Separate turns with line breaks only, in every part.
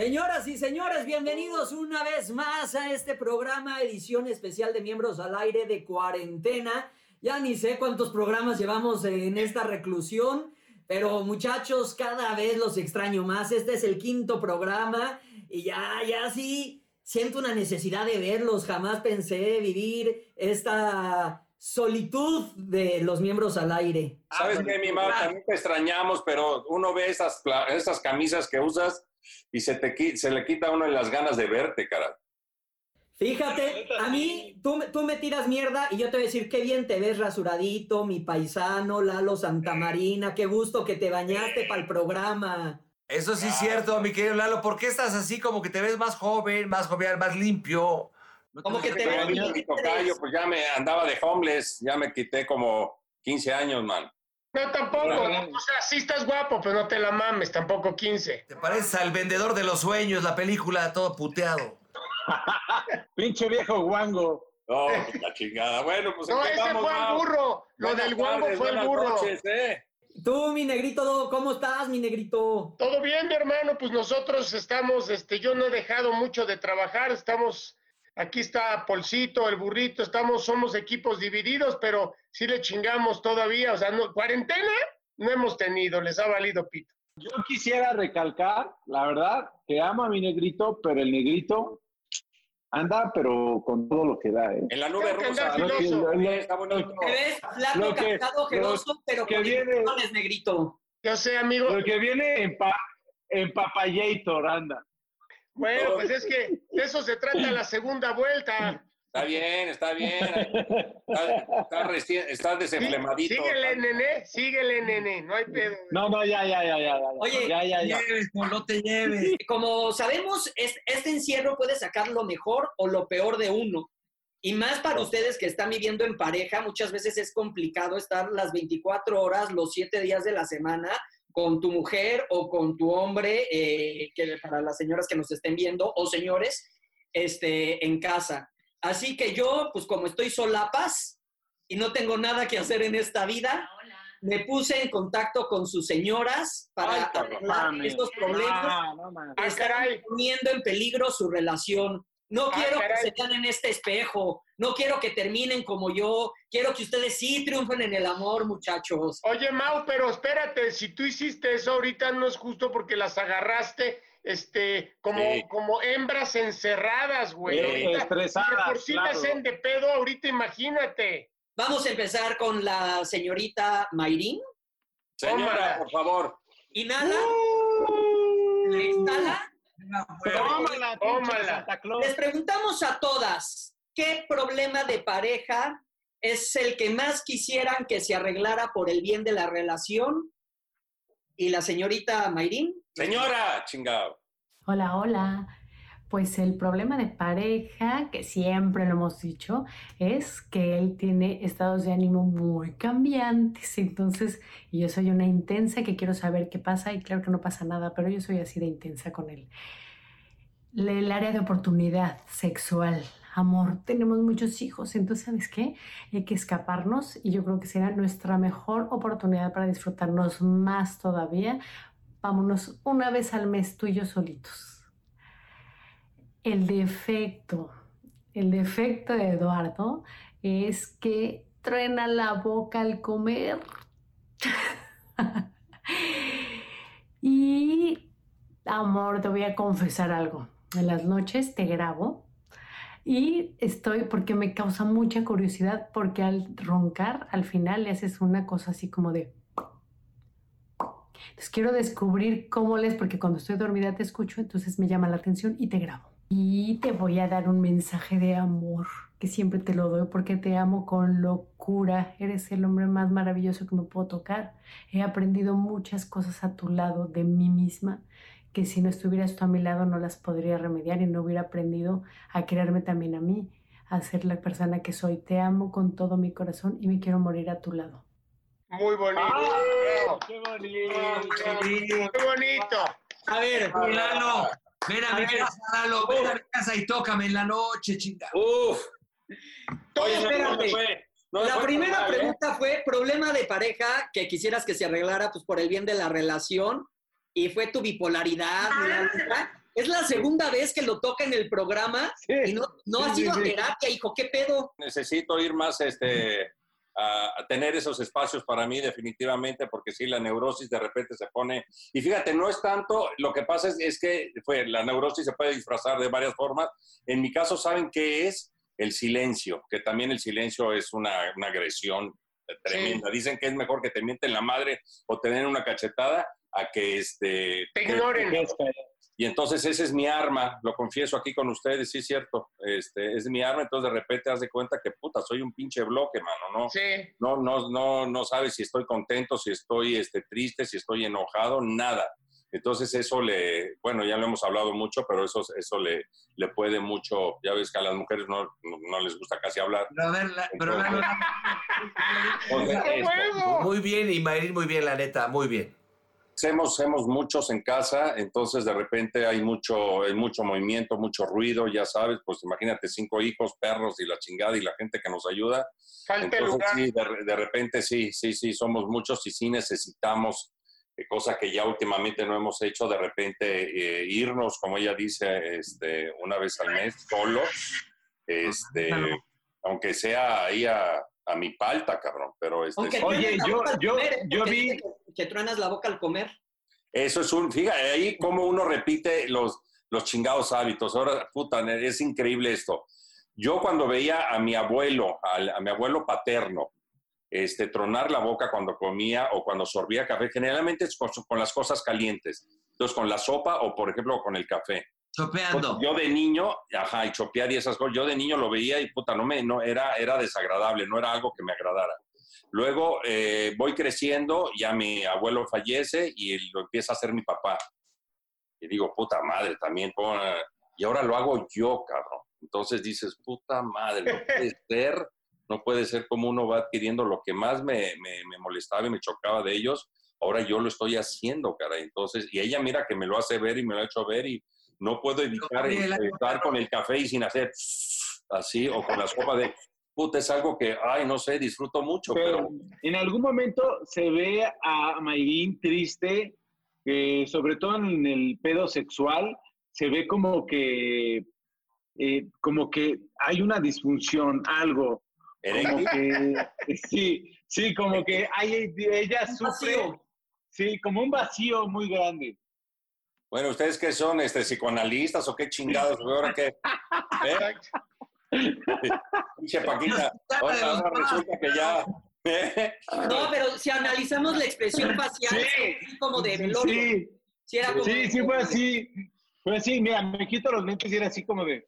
Señoras y señores, bienvenidos una vez más a este programa, edición especial de Miembros al Aire de Cuarentena. Ya ni sé cuántos programas llevamos en esta reclusión, pero muchachos, cada vez los extraño más. Este es el quinto programa y ya, ya sí, siento una necesidad de verlos. Jamás pensé vivir esta solitud de los miembros al aire.
¿Sabes qué, mi mamá? También te extrañamos, pero uno ve esas, esas camisas que usas y se, te, se le quita a uno las ganas de verte, cara.
Fíjate, a mí, tú, tú me tiras mierda y yo te voy a decir, qué bien te ves rasuradito, mi paisano, Lalo Santamarina, qué gusto que te bañaste para el programa.
Eso sí es cierto, mi querido Lalo. ¿Por qué estás así como que te ves más joven, más jovial, más limpio?
como que te ves
mi tocayo, pues ya me andaba de homeless, ya me quité como 15 años, man.
No, tampoco. O sea, sí estás guapo, pero no te la mames, tampoco 15.
Te pareces al vendedor de los sueños, la película, todo puteado.
Pinche viejo guango.
No, la chingada. Bueno, pues
No, ese fue el burro. Lo del guango fue el burro.
Noches, ¿eh?
Tú, mi negrito, ¿cómo estás, mi negrito?
Todo bien, mi hermano. Pues nosotros estamos, este, yo no he dejado mucho de trabajar. Estamos Aquí está Polcito, el burrito, estamos, somos equipos divididos, pero sí le chingamos todavía. O sea, no, cuarentena no hemos tenido, les ha valido pito.
Yo quisiera recalcar, la verdad, que amo a mi negrito, pero el negrito anda, pero con todo lo que da, ¿eh?
En la nube rusa.
ves flaco, cansado, ojeroso, pero
que
con
viene-
negrito.
Yo sé, amigo.
Lo que viene en, pa, en Papayator, anda.
Bueno, pues es que de eso se trata la segunda vuelta.
Está bien, está bien. Está, está, recién- está
Sí,
desenflemadito.
síguele, nene, síguele, nene, no hay pedo.
No, no, ya, ya, ya, ya. ya.
Oye,
ya, ya, ya.
Lleves, no te lleves.
Como sabemos, es- este encierro puede sacar lo mejor o lo peor de uno. Y más para ustedes que están viviendo en pareja, muchas veces es complicado estar las 24 horas, los 7 días de la semana con tu mujer o con tu hombre, eh, que para las señoras que nos estén viendo, o señores, este, en casa. Así que yo, pues como estoy solapas y no tengo nada que hacer en esta vida, me puse en contacto con sus señoras para
Ay,
arreglar estos problemas
Ah, no.
Ah,
están poniendo en peligro su relación. No quiero que se vean en este espejo, no quiero que terminen como yo, quiero que ustedes sí triunfen en el amor, muchachos.
Oye, Mau, pero espérate, si tú hiciste eso ahorita no es justo porque las agarraste este, como,
Sí.
como hembras encerradas, güey.
Sí,
Ahorita,
estresadas,
si por sí
claro.
me hacen de pedo, ahorita imagínate.
Vamos a empezar con la señorita Mayrín.
Señora,
Tómala.
por favor.
Inhala, exhala.
Tómala,
Tómala.
Santa Claus.
Les preguntamos a todas, ¿qué problema de pareja es el que más quisieran que se arreglara por el bien de la relación? Y la señorita Mayrín.
Señora, chingado.
Hola, hola. Pues el problema de pareja, que siempre lo hemos dicho, es que él tiene estados de ánimo muy cambiantes. Entonces, yo soy una intensa que quiero saber qué pasa y claro que no pasa nada, pero yo soy así de intensa con él. El área de oportunidad sexual, amor, tenemos muchos hijos, entonces, ¿sabes qué? Hay que escaparnos y yo creo que será nuestra mejor oportunidad para disfrutarnos más todavía. Vámonos una vez al mes tú y yo solitos. El defecto, el defecto de Eduardo es que truena la boca al comer. y, amor, te voy a confesar algo. En las noches te grabo y estoy porque me causa mucha curiosidad porque al roncar al final le haces una cosa así como de... Entonces quiero descubrir cómo lees porque cuando estoy dormida te escucho, entonces me llama la atención y te grabo. Y te voy a dar un mensaje de amor que siempre te lo doy porque te amo con locura. Eres el hombre más maravilloso que me puedo tocar. He aprendido muchas cosas a tu lado de mí misma que si no estuvieras tú a mi lado no las podría remediar y no hubiera aprendido a quererme también a mí, a ser la persona que soy. Te amo con todo mi corazón y me quiero morir a tu lado.
Muy bonito.
¡Ah! ¡Qué bonito!
Qué bonito.
A ver,
Lalo, ven a mi casa, Lalo, ven a mi casa y tócame en la noche, chingada.
Uf.
todo
Oye, no, no
la primera
¿eh?
pregunta fue problema de pareja que quisieras que se arreglara pues por el bien de la relación y fue tu bipolaridad, Lalita? es la segunda vez que lo toca en el programa
Sí,
y no, no
sí,
ha
sí,
sido
sí.
terapia, hijo, ¿qué pedo?
Necesito ir más este, a, a tener esos espacios para mí definitivamente, porque sí, la neurosis de repente se pone... Y fíjate, no es tanto, lo que pasa es, es que fue, la neurosis se puede disfrazar de varias formas. En mi caso, ¿saben qué es? El silencio, que también el silencio es una, una agresión tremenda. Dicen que es mejor que te mienten la madre o te den una cachetada a que este...
Te
que-
ignoren.
Y entonces ese es mi arma, lo confieso aquí con ustedes, sí es cierto, este, es mi arma, entonces de repente haz de cuenta que puta, soy un pinche bloque, mano, ¿no?
Sí.
No, no, no, no sabes si estoy contento, si estoy este, triste, si estoy enojado, nada. Entonces eso le, bueno, ya lo hemos hablado mucho, pero eso, eso le, le puede mucho, ya ves que a las mujeres no, no, no les gusta casi hablar.
Pero a ver, muy bien y Mayrin muy bien, la neta, muy bien.
Hacemos, hacemos muchos en casa, entonces de repente hay mucho, hay mucho movimiento, mucho ruido, ya sabes, pues imagínate cinco hijos, perros y la chingada y la gente que nos ayuda. Entonces
lugar.
sí, de, de repente sí, sí, sí, somos muchos y sí necesitamos, eh, cosa que ya últimamente no hemos hecho, de repente eh, irnos, como ella dice, este, una vez al mes, solo, este, aunque sea ahí a, a mi palta, cabrón, pero este.
Oye, yo- yo- yo vi-
que truenas la boca al comer.
Eso es un, fíjate, ahí como uno repite los, los chingados hábitos. Ahora, puta, es increíble esto. Yo cuando veía a mi abuelo, al- a, mi abuelo paterno, este, tronar la boca cuando comía o cuando sorbía café, generalmente es con, con las cosas calientes. Entonces, con la sopa o, por ejemplo, con el café.
Chopeando.
Yo de niño, ajá, y chopear y esas cosas, yo de niño lo veía y puta, no me, no, era, era desagradable, no era algo que me agradara. Luego eh, voy creciendo, ya mi abuelo fallece y lo empieza a hacer mi papá. Y digo, puta madre, también, y ahora lo hago yo, cabrón. Entonces dices, puta madre, no puede ser, no puede ser como uno va adquiriendo lo que más me, me, me molestaba y me chocaba de ellos, ahora yo lo estoy haciendo, cara. Entonces, y ella mira que me lo hace ver y me lo ha hecho ver y no puedo evitar estar con el café y sin hacer así o con la sopa de puta, es algo que, ay, no sé, disfruto mucho, pero,
Pero en algún momento se ve a Mayrin triste, eh, sobre todo en el pedo sexual, se ve como que, eh, como que hay una disfunción, algo. Como que, sí, sí, como que hay, ella sufre, sí, como un vacío muy grande.
bueno, ¿ustedes qué son? Este, ¿Psicoanalistas o qué chingados? ¿Ahora qué? ¿Eh? Pinche Paquita, ahora, resulta que ya...
No, pero si analizamos la expresión facial,
Sí.
es así como de velorio.
Sí,
Sí, era como-
sí, sí, fue así. Fue así, mira, me quito los lentes y era así como de.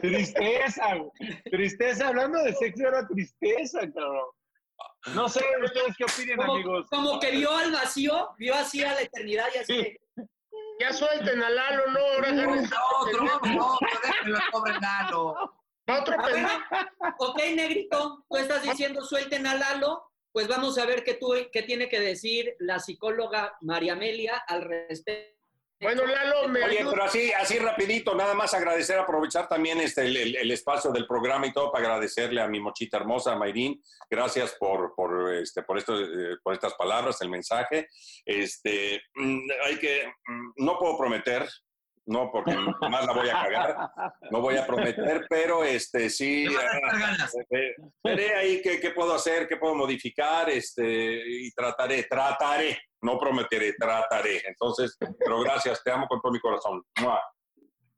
tristeza, güey. tristeza. Hablando de sexo era tristeza, cabrón. No sé, ustedes qué opinen,
Como,
amigos.
como que vio al vacío, vio así a la eternidad y así.
Sí.
Ya suelten a Lalo, no, ahora agarren-
Otro, otro, déjenlo, pobre Lalo.
otro pendejo.
ok, negrito, tú estás diciendo suelten a Lalo, pues vamos a ver qué, tú, qué tiene que decir la psicóloga María Amelia al respecto.
Bueno, Lalo, me
Oye,
ayuda.
pero así, así rapidito, nada más agradecer, aprovechar también este, el, el- el espacio del programa y todo para agradecerle a mi mochita hermosa, Mayrín. Gracias por, por, este, por, esto, eh, por estas palabras, el mensaje. Este, mm, hay que, mm, no puedo prometer, no, porque más la voy a cagar, no voy a prometer, pero este, sí, ah,
ganas.
eh, veré ahí qué, qué puedo hacer, qué puedo modificar, este, y trataré, trataré, no prometeré, trataré. Entonces, pero gracias, te amo con todo mi corazón.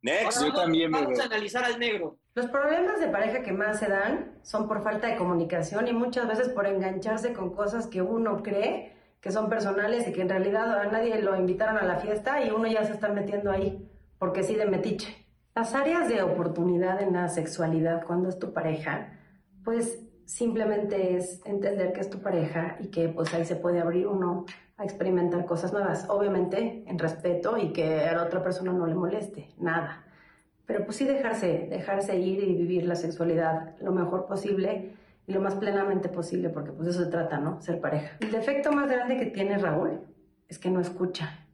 Next.
Yo también,
vamos
bebé.
a analizar al negro.
Los problemas de pareja que más se dan son por falta de comunicación y muchas veces por engancharse con cosas que uno cree que son personales y que en realidad a nadie lo invitaron a la fiesta y uno ya se está metiendo ahí, porque sí de metiche. Las áreas de oportunidad en la sexualidad cuando es tu pareja, pues simplemente es entender que es tu pareja y que pues ahí se puede abrir uno a experimentar cosas nuevas, obviamente en respeto y que a la otra persona no le moleste, nada. Pero pues sí dejarse, dejarse ir y vivir la sexualidad lo mejor posible y lo más plenamente posible, porque pues eso se trata, ¿no? Ser pareja. El defecto más grande que tiene Raúl es que no escucha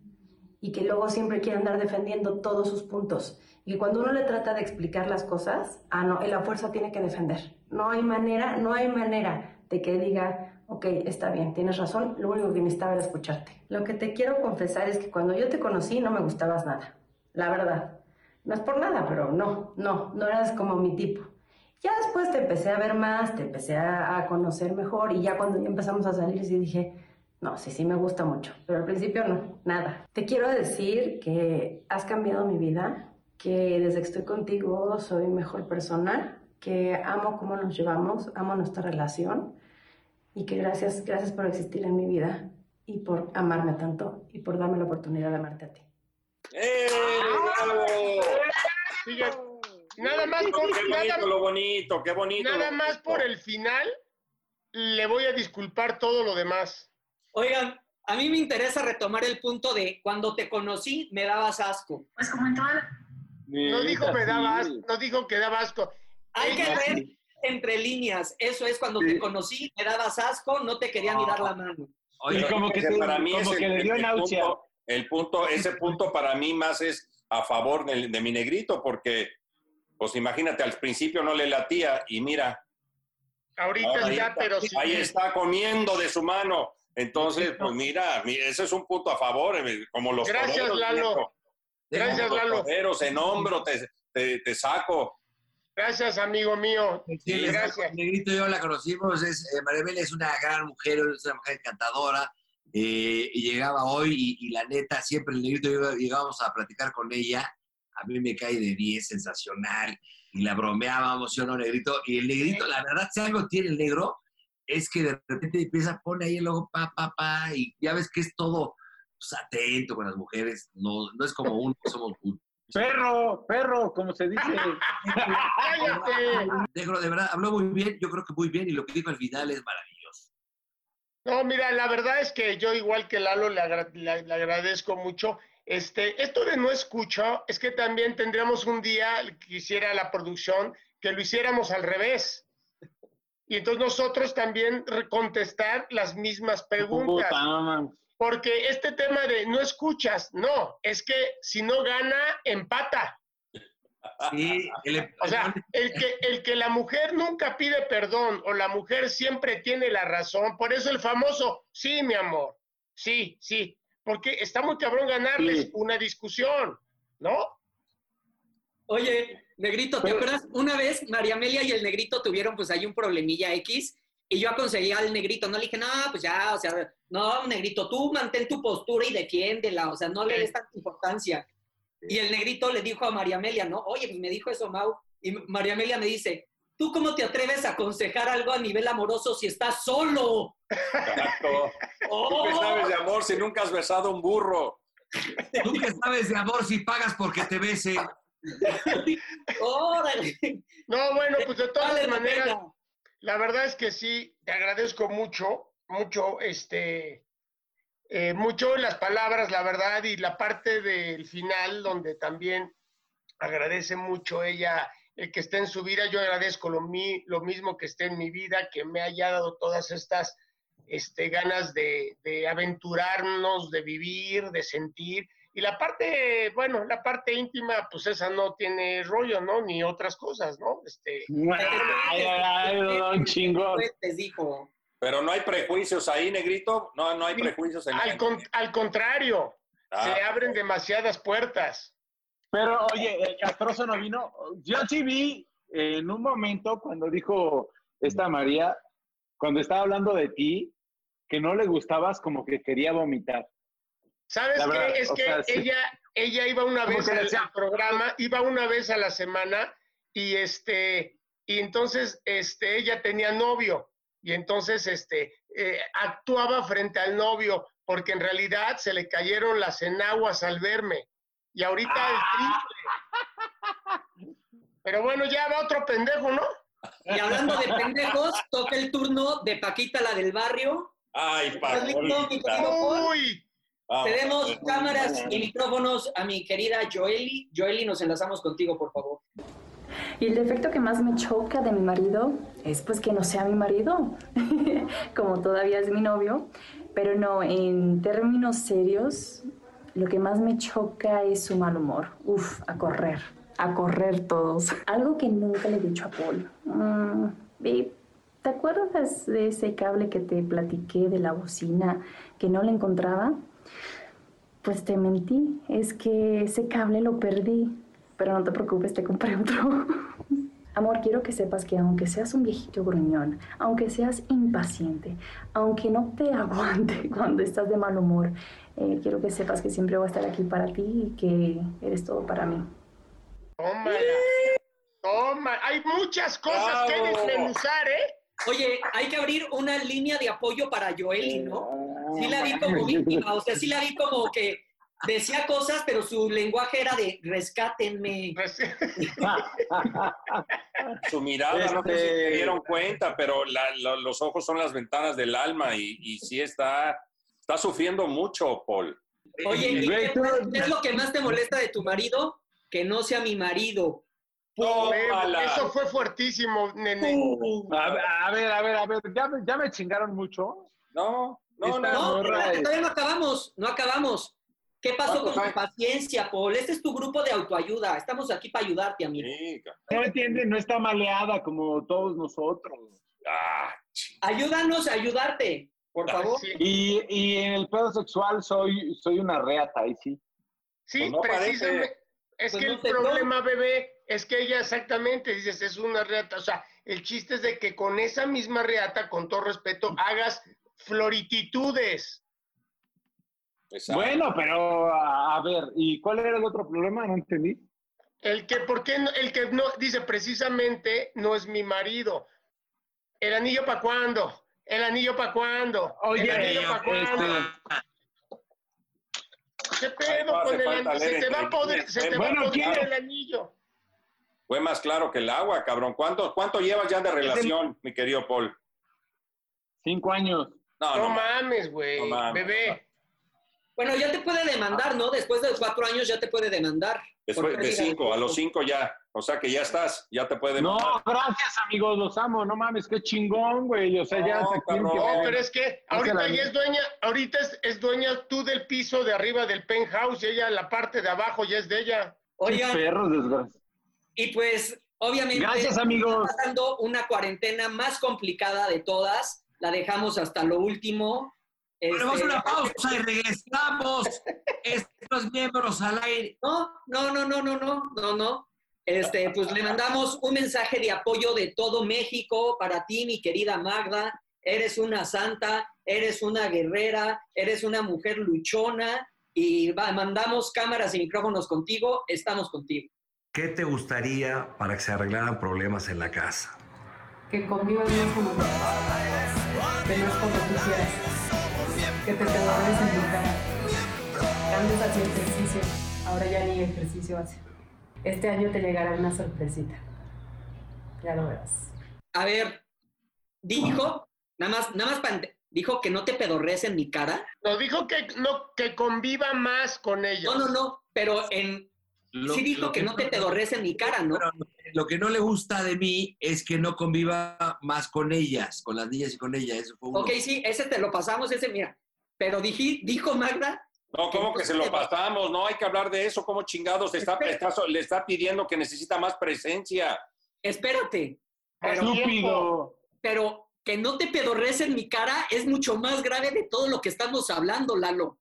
y que luego siempre quiere andar defendiendo todos sus puntos. Y cuando uno le trata de explicar las cosas, ah, no, él a fuerza tiene que defender. No hay manera, no hay manera de que diga, ok, está bien, tienes razón, lo único que necesitaba era escucharte. Lo que te quiero confesar es que cuando yo te conocí no me gustabas nada, la verdad. No es por nada, pero no, no, no eras como mi tipo. Ya después te empecé a ver más, te empecé a, conocer mejor y ya cuando ya empezamos a salir sí dije, no, sí, sí me gusta mucho, pero al principio no, nada. Te quiero decir que has cambiado mi vida, que desde que estoy contigo soy mejor persona, que amo cómo nos llevamos, amo nuestra relación y que gracias, gracias por existir en mi vida y por amarme tanto y por darme la oportunidad de amarte a ti.
¡Eh!
nada más por
qué bonito, lo bonito, qué bonito.
Nada más por el final le voy a disculpar todo lo demás.
Oigan, a mí me interesa retomar el punto de cuando te conocí me dabas asco.
Pues como en toda
No dijo me daba asco, no dijo que daba asco.
Hay que ver entre líneas. Eso es cuando te conocí, me dabas asco, no te quería ni dar la mano.
Oye, como que, para mí es que le dio náusea.
El punto, ese punto para mí más es a favor de, mi negrito, porque, pues imagínate, al principio no le latía y mira.
Ahorita ya, pero sí.
Ahí está comiendo de su mano. Entonces, pues mira, ese es un punto a favor, eh, como los
Gracias, Lalo. Gracias, Lalo.
en hombro te, te saco.
Gracias, amigo mío.
Sí, gracias. Negrito yo la conocimos, es, eh, es una gran mujer, es una mujer encantadora, eh, y llegaba hoy y, la neta, siempre el Negrito llegábamos a platicar con ella, a mí me cae de 10, sensacional, y la bromeábamos, yo no, Negrito, y el Negrito, la verdad, si algo tiene el negro, es que de repente empieza a poner ahí el logo, pa, pa, pa, y ya ves que es todo pues, atento con las mujeres, no, no es como uno, somos
Perro, perro, como se dice.
Negro, de verdad, habló muy bien, yo creo que muy bien, y lo que dijo al final es maravilloso.
No, mira, la verdad es que yo, igual que Lalo, le, agradezco mucho. Este, esto de no escucho, es que también tendríamos un día, quisiera la producción, que lo hiciéramos al revés. Y entonces nosotros también contestar las mismas preguntas. Porque este tema de no escuchas, no, es que si no gana, empata.
Sí,
o sea, el que, el que la mujer nunca pide perdón o la mujer siempre tiene la razón, por eso el famoso, sí, mi amor, sí, sí, porque está muy cabrón ganarles una discusión, ¿no?
Oye, Negrito, ¿te acuerdas? Una vez María Amelia y el Negrito tuvieron pues ahí un problemilla X y yo aconsejé al negrito, no le dije, no, pues ya, o sea, no, negrito, tú mantén tu postura y defiéndela, o sea, no le des tanta importancia. Y el negrito le dijo a María Amelia, ¿no? Oye, pues me dijo eso, Mau. Y María Amelia me dice, ¿tú cómo te atreves a aconsejar algo a nivel amoroso si estás solo?
Exacto. ¿Tú qué sabes de amor si nunca has besado un burro?
¿Tú qué sabes de amor si pagas porque te bese?
¡Órale!
No, bueno, pues de todas maneras, la verdad es que sí, te agradezco mucho, mucho, este, eh, mucho las palabras, la verdad, y la parte del final, donde también agradece mucho ella el que esté en su vida. Yo agradezco lo, lo mismo que esté en mi vida, que me haya dado todas estas este, ganas de, de aventurarnos, de vivir, de sentir y la parte, bueno, la parte íntima, pues esa no tiene rollo, ¿no? Ni otras cosas, ¿no? Este.
un chingón.
dijo.
Pero no hay prejuicios ahí, negrito. No, no hay prejuicios en
al, al contrario, se ah. abren demasiadas puertas.
Pero, oye, el castroso no vino. Yo sí vi en un momento cuando dijo esta María, cuando estaba hablando de ti, que no le gustabas como que quería vomitar.
¿Sabes qué? Es que ella, ella iba una vez al, programa, iba una vez a la semana y este, y entonces este, ella tenía novio y entonces este, eh, actuaba frente al novio porque en realidad se le cayeron las enaguas al verme y ahorita el triple. Pero bueno, ya va otro pendejo, ¿no?
Y hablando de pendejos, toca el turno de Paquita, la del barrio.
Ay, Paquita.
Uy,
tenemos cámaras y micrófonos a mi querida Joeli. Joeli, nos enlazamos contigo, por favor.
Y el defecto que más me choca de mi marido es pues que no sea mi marido, como todavía es mi novio. Pero no, en términos serios, lo que más me choca es su mal humor. Uf, a correr, a correr todos. Algo que nunca le he dicho a Paul. Mm, ¿Te acuerdas de ese cable que te platiqué de la bocina que no le encontraba? Pues te mentí, es que ese cable lo perdí, pero no te preocupes, te compré otro. Amor, quiero que sepas que aunque seas un viejito gruñón, aunque seas impaciente, aunque no te aguante cuando estás de mal humor, eh, quiero que sepas que siempre voy a estar aquí para ti y que eres todo para mí.
Tómala. Toma. Hay muchas cosas que desmenuzar, ¿eh?
Oye, hay que abrir una línea de apoyo para Joeli, ¿no? Sí la vi como víctima, o sea, sí la vi como que decía cosas, pero su lenguaje era de rescátenme.
Pues,
Su mirada, no sé si
Este-
se dieron cuenta, pero la- la- los ojos son las ventanas del alma y, y sí está, está sufriendo mucho, Paul.
Oye, ¿y qué, es lo que más te molesta de tu marido? Que no sea mi marido.
Eso fue fuertísimo, nene.
A, ver, a ver, a ver, a ver, ¿ya, me- ya me chingaron mucho?
No, no, no.
No, todavía no acabamos, no acabamos. ¿Qué pasó con
¿Cuántos
tu
hay?
paciencia, Paul? Este es tu grupo de autoayuda. Estamos aquí para ayudarte, amigo.
No entiende, no está maleada como todos nosotros.
ah,
Ayúdanos a ayudarte, por favor.
Y, y en el pedo sexual soy, soy una reata, ahí sí.
sí,
Pues no
precisamente.
parece.
Es
Pues
que
no
el problema, bebé, es que ella exactamente, dices, es una reata. O sea, el chiste es de que con esa misma reata, con todo respeto, hagas florititudes.
exacto.
Bueno, pero a, a ver, ¿y cuál era el otro problema? No entendí.
El que, ¿por qué no? El que no, dice precisamente, no es mi marido. ¿El anillo para cuándo? ¿El anillo para cuándo?
Oye,
¿El anillo para cuándo?
este,
¿Qué
Ay,
pedo con el anillo? Se te va a poder, se te
bueno,
va a poder el anillo.
Fue más claro que el agua, cabrón. ¿Cuánto, cuánto llevas ya de relación, mi querido Paul?
cinco años.
No,
No,
no,
mames, güey.
No mames.
Bebé.
Bueno, ya te puede demandar, ¿no? Después de cuatro años ya te puede demandar.
Después de cinco, a los cinco ya. O sea que ya estás, ya te puede
No,
demandar.
gracias, amigos, los amo. No mames, qué chingón, güey. O sea, ya
No,
se que
cabrón.
No, pero es que ahorita ya es dueña, ahorita es, es dueña tú del piso de arriba del penthouse y ella la parte de abajo ya es de ella.
Oigan,
perros, desgraciados.
y pues, obviamente,
Gracias, amigos.
está pasando una cuarentena más complicada de todas. La dejamos hasta lo último.
Ponemos
Este,
una pausa y regresamos. Estos miembros al aire.
No, no, no, no, no, no, no, no. Este, pues le mandamos un mensaje de apoyo de todo México para ti, mi querida Magda. Eres una santa, eres una guerrera, eres una mujer luchona y va- mandamos cámaras y micrófonos contigo. Estamos contigo.
¿Qué te gustaría para que se arreglaran problemas en la casa?
Que convivan más como que no es como tú quieras. Que te perdores en mi cara. Cambios hacia ejercicio. Ahora ya ni ejercicio hace. Este año te llegará una sorpresita. Ya lo verás.
A ver, dijo, nada más, nada más para dijo que no te pedorres en mi cara.
Nos dijo que no, que conviva más con ellos.
No, no, no, pero en
Lo-
sí dijo que no te pedorres en mi cara, ¿no?
Pero lo que no le gusta de mí es que no conviva más con ellas, con las niñas y con ella. Eso fue uno.
Ok, sí, ese te lo pasamos, ese, mira. Pero dije, dijo Magda,
No, ¿cómo que se lo pasamos? No hay que hablar de eso. ¿Cómo chingados le está, está- le está pidiendo que necesita más presencia?
espérate, pero,
Estúpido.
pero que no te pedorres en mi cara es mucho más grave de todo lo que estamos hablando, Lalo.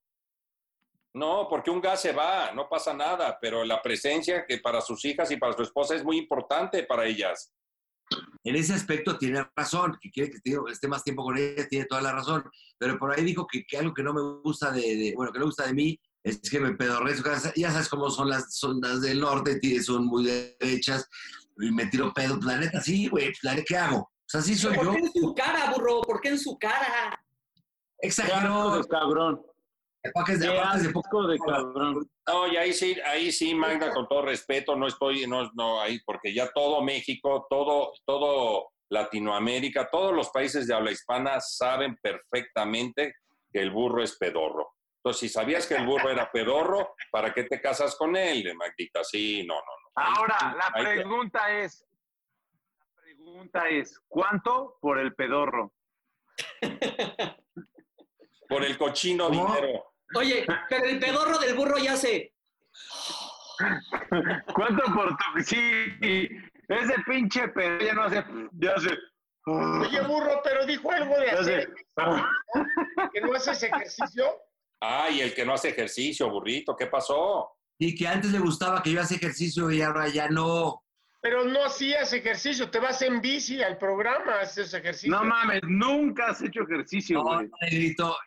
No, porque un gas se va, no pasa nada, pero la presencia que para sus hijas y para su esposa es muy importante para ellas.
En ese aspecto tiene razón, que quiere que esté, más tiempo con ellas, tiene toda la razón. Pero por ahí dijo que, que algo que no me gusta de, de- bueno, que no me gusta de mí es que me pedorré su casa. Ya sabes cómo son las, son las del norte, son muy derechas, y me tiro pedo. Pues, La neta, sí, güey, pues, la neta, ¿qué hago? O sea, sí soy
¿Por
yo.
qué en su cara, burro? ¿Por qué en su cara?
Exageró.
cabrón.
De, de
asco de cabrón.
No, y ahí sí, ahí sí, Magda, con todo respeto, no estoy, no, no, ahí, porque ya todo México, todo, todo Latinoamérica, todos los países de habla hispana saben perfectamente que el burro es pedorro. Entonces, si sabías que el burro era pedorro, ¿para qué te casas con él, Magdita? Sí, no, no, no. Ahí-
Ahora, la
ahí te-
pregunta es, la pregunta es, ¿cuánto por el pedorro?
Por el cochino
¿Cómo?
dinero.
Oye, pero el pedorro del burro ya se...
¿Cuánto por tu...? Sí, ese pinche pedo ya no hace... Ya hace...
Oye, burro, pero dijo algo de hacer que no haces ejercicio.
Ah, y el que no hace ejercicio, burrito, ¿qué pasó?
Y que antes le gustaba que yo hacía ejercicio y ahora ya no.
Pero no hacías ejercicio, te vas en bici al programa, haces ejercicio.
No mames, nunca has hecho ejercicio,
No,
güey.
negrito,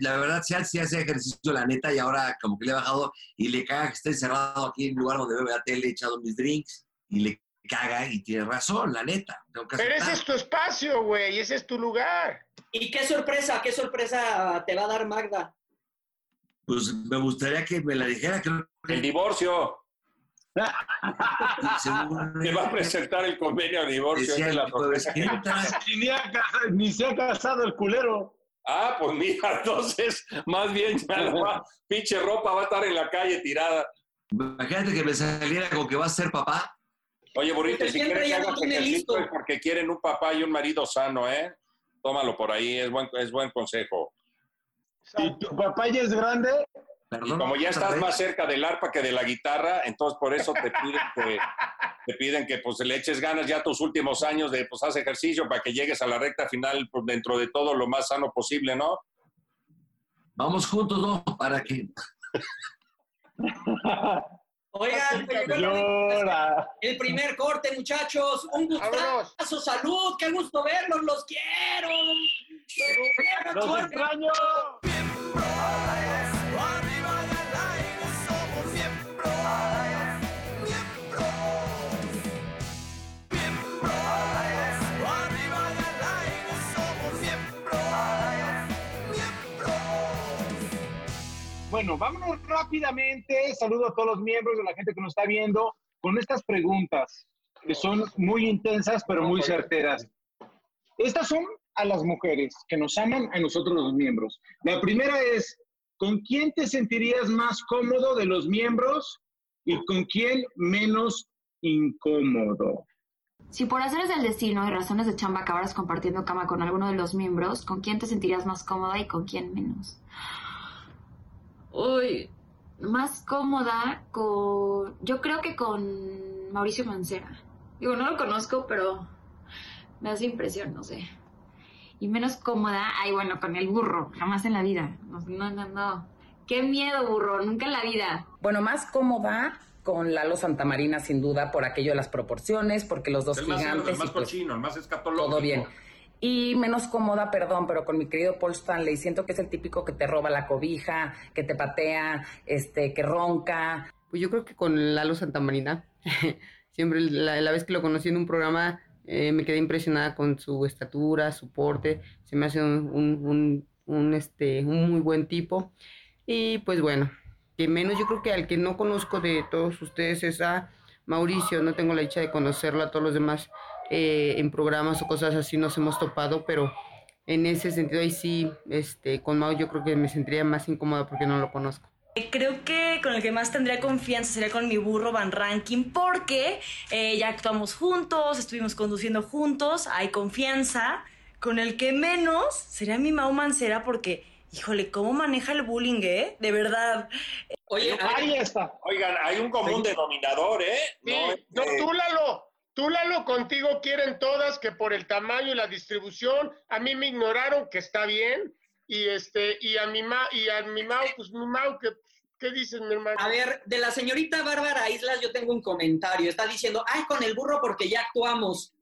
la verdad sí hace hace ejercicio, la neta, y ahora como que le he bajado y le caga que esté encerrado aquí en un lugar donde veo la tele, he echado mis drinks y le caga y tiene razón, la neta. tengo que
Pero ese es tu espacio, güey, ese es tu lugar.
¿Y qué sorpresa, qué sorpresa te va a dar Magda?
Pues me gustaría que me la dijera, creo
El
que
divorcio. Te va a presentar el convenio de divorcio. es
el
la.
¿quién trae?
Ni, se ha casa- ni se ha casado el culero.
Ah, pues mira, entonces, más bien, ya va- pinche ropa va a estar en la calle tirada.
Imagínate que me saliera con que va a ser papá.
Oye, burrito,
Porque
si
siempre
quieres que hagas
tiene
ejercicio
listo.
es porque quieren un papá y un marido sano, ¿eh? Tómalo por ahí, es buen, es buen consejo.
¿Y tu papá ya es grande?
Y como ya estás
vez.
más cerca del arpa que de la guitarra, entonces por eso te piden que, te piden que pues, le eches ganas ya tus últimos años de pues haz ejercicio para que llegues a la recta final pues, dentro de todo lo más sano posible, ¿no?
Vamos juntos, ¿no? Para que.
Oigan, pues
Llora.
el primer corte, muchachos. Un gustazo, salud, qué gusto verlos, los quiero.
¡Los
Suerte.
extraño! Bueno, vámonos rápidamente. Saludo a todos los miembros de la gente que nos está viendo con estas preguntas que son muy intensas pero muy certeras. Estas son a las mujeres que nos aman a nosotros los miembros. La primera es, ¿con quién te sentirías más cómodo de los miembros y con quién menos incómodo?
Si por haceres el destino y razones de chamba acabaras compartiendo cama con alguno de los miembros, ¿con quién te sentirías más cómoda y con quién menos? Uy, más cómoda con... Yo creo que con Mauricio Mancera. Digo, no lo conozco, pero me hace impresión, no sé. Y menos cómoda, ay, bueno, con el burro, jamás en la vida. No, no, no, no. Qué miedo, burro, nunca en la vida.
Bueno, más cómoda con Lalo Santamarina, sin duda, por aquello de las proporciones, porque los dos
El más,
gigantes.
el más
y pues,
cochino, el más escatológico.
todo bien. Y menos cómoda, perdón, pero con mi querido Paul Stanley. Siento que es el típico que te roba la cobija, que te patea, este, que ronca.
Pues yo creo que con Lalo Santamarina. Siempre la, vez que lo conocí en un programa eh, me quedé impresionada con su estatura, su porte. Se me hace un, un, un- un, este, un muy buen tipo. Y pues bueno, que menos yo creo que al que no conozco de todos ustedes es a Mauricio. No tengo la dicha de conocerlo, a todos los demás eh, en programas o cosas así nos hemos topado, pero en ese sentido ahí sí, este, con Mau yo creo que me sentiría más incómoda porque no lo conozco.
Creo que con el que más tendría confianza sería con mi burro Van Ranking porque eh, ya actuamos juntos, estuvimos conduciendo juntos, hay confianza. Con el que menos sería mi Mau Mancera porque, híjole, ¿cómo maneja el bullying, eh? De verdad.
Oye,
Ahí está.
Oigan, hay un común denominador, ¿eh?
Sí,
No, eh,
tú, Lalo, tú, Lalo, contigo quieren todas que por el tamaño y la distribución, a mí me ignoraron, que está bien, y este, y a mi ma, y a mi Mau, pues mi Mau, que, ¿qué dices, mi hermano?
A ver, de la señorita Bárbara Islas yo tengo un comentario. Está diciendo, ay, con el burro porque ya actuamos.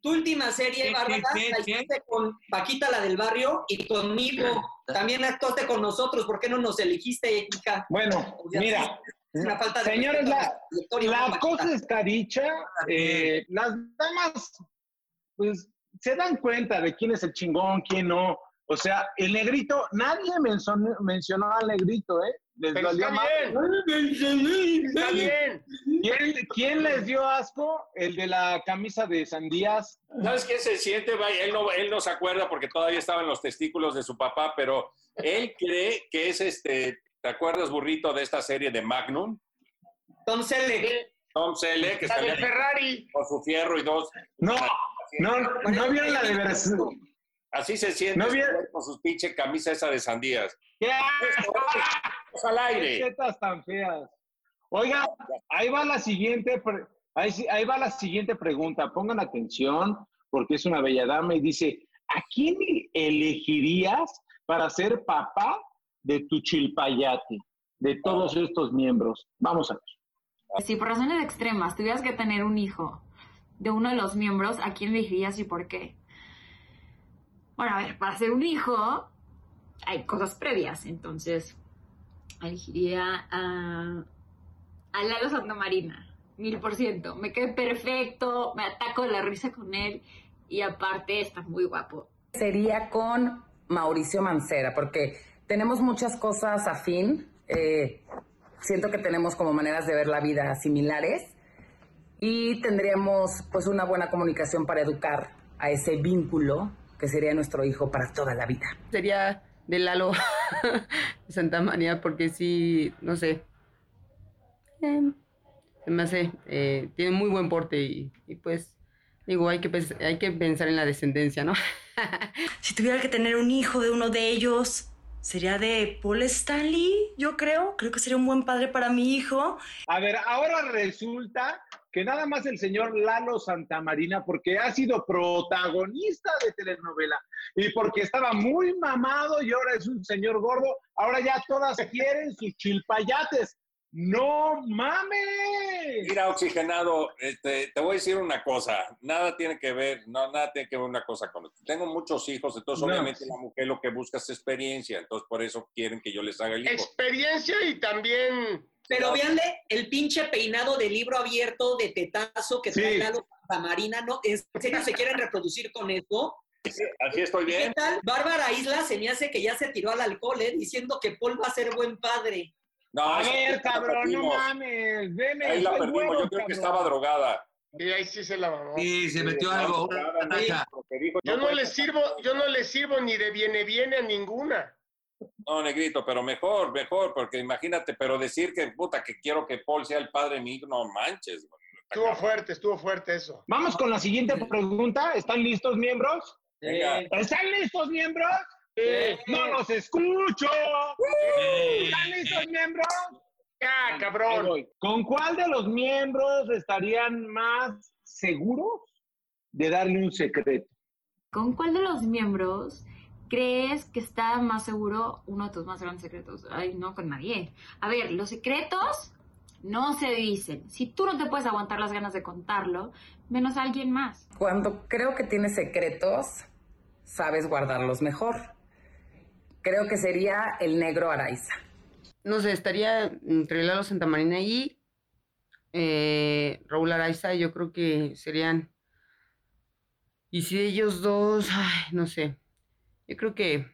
Tu última serie,
¿Qué,
Bárbara,
qué, qué,
la
qué?
hiciste con Paquita, la del barrio, y conmigo. También actuaste con nosotros. ¿Por qué no nos elegiste, hija?
Bueno, mira,
Falta de
Señores, la- La cosa está dicha. eh, las damas, pues, se dan cuenta de quién es el chingón, quién no. O sea, el negrito, nadie mencionó, mencionó al negrito, ¿eh? Les
Pero está bien, está bien.
¿Quién, quién les dio asco? El de la camisa de sandías.
¿Sabes quién se siente? Vaya, Él no, él no se acuerda porque todavía estaba en los testículos de su papá, pero él cree que es este. ¿Te acuerdas, burrito, de esta serie de Magnum?
Tom Selleck.
Tom Selleck, que
La de Ferrari.
con su fierro y dos.
No, no, no vieron la de Brasil.
Así se siente
No vi-
güey con sus pinche camisa esa de sandías.
¿Qué?
Es al aire.
Tan feas. Oiga, ahí va la siguiente, pre- ahí, ahí va la siguiente pregunta. Pongan atención, porque es una bella dama y dice, ¿a quién elegirías para ser papá de tu chilpayate, de todos estos miembros? Vamos a ver.
Si por razones extremas tuvieras que tener un hijo de uno de los miembros, ¿a quién elegirías y por qué? Bueno, a ver, para ser un hijo hay cosas previas, entonces elegiría a, a Lalo Santamarina, mil por ciento. Me quedé perfecto, me ataco de la risa con él y aparte está muy guapo.
Sería con Mauricio Mancera, porque tenemos muchas cosas afín. Eh, siento que tenemos como maneras de ver la vida similares y tendríamos pues una buena comunicación para educar a ese vínculo que sería nuestro hijo para toda la vida.
Sería de Lalo Santa María porque sí, no sé, eh, se me hace, eh, tiene muy buen porte y, y pues digo, hay que, hay que pensar en la descendencia, ¿no?
si tuviera que tener un hijo de uno de ellos, sería de Paul Stanley, yo creo. Creo que sería un buen padre para mi hijo.
A ver, ahora resulta que nada más el señor Lalo Santamarina, porque ha sido protagonista de telenovela y porque estaba muy mamado y ahora es un señor gordo, ahora ya todas quieren sus chilpayates. ¡No mames!
Mira, oxigenado, este, te voy a decir una cosa, nada tiene que ver, no, nada tiene que ver una cosa con esto. Tengo muchos hijos, entonces
No.
obviamente la mujer lo que busca es experiencia, entonces por eso quieren que yo les haga el hijo.
Experiencia y también.
Pero véanle el pinche peinado de libro abierto de tetazo que trae
Sí.
Lalo Marina, ¿no? ¿En serio se quieren reproducir con eso?
Así estoy
¿Qué
bien.
tal? Bárbara Isla se me hace que ya se tiró al alcohol, ¿eh? Diciendo que Paul va a ser buen padre.
No,
A ver, cabrón, no mames, veme.
Ahí la perdimos, yo creo que estaba drogada.
Y ahí sí se la mamó.
Sí, se metió algo.
Yo no le sirvo, yo no le sirvo ni de viene viene a ninguna.
No, negrito, pero mejor, mejor, porque imagínate, pero decir que, puta, que quiero que Paul sea el padre de mi hijo, no manches. güey.
Estuvo fuerte, estuvo fuerte eso.
Vamos con la siguiente pregunta. ¿Están listos, miembros?
Venga.
¿Están listos, miembros? ¡No los escucho! ¿Están listos, miembros?
Ah, cabrón.
¿Con cuál de los miembros estarían más seguros de darle un secreto?
¿Con cuál de los miembros crees que está más seguro uno de tus más grandes secretos? Ay, no, con nadie. A ver, los secretos no se dicen. Si tú no te puedes aguantar las ganas de contarlo, menos alguien más.
Cuando creo que tienes secretos, sabes guardarlos mejor. Creo que sería el negro Araiza.
No sé, estaría entre Lalo Santamarina y eh, Raúl Araiza, yo creo que serían... Y si ellos dos, ay, no sé, yo creo que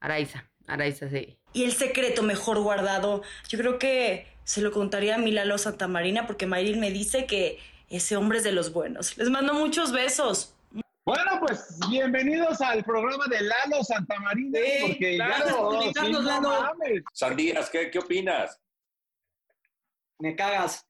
Araiza, Araiza, sí.
Y el secreto mejor guardado, yo creo que se lo contaría a Milalo Santamarina porque Mayrin me dice que ese hombre es de los buenos. Les mando muchos besos.
Bueno, pues bienvenidos al programa de Lalo Santamarina.
Sí,
porque
gracias
ya
por
no,
invitarnos,
sí, no
Lalo.
mames.
Sandías, ¿qué, qué opinas?
Me cagas.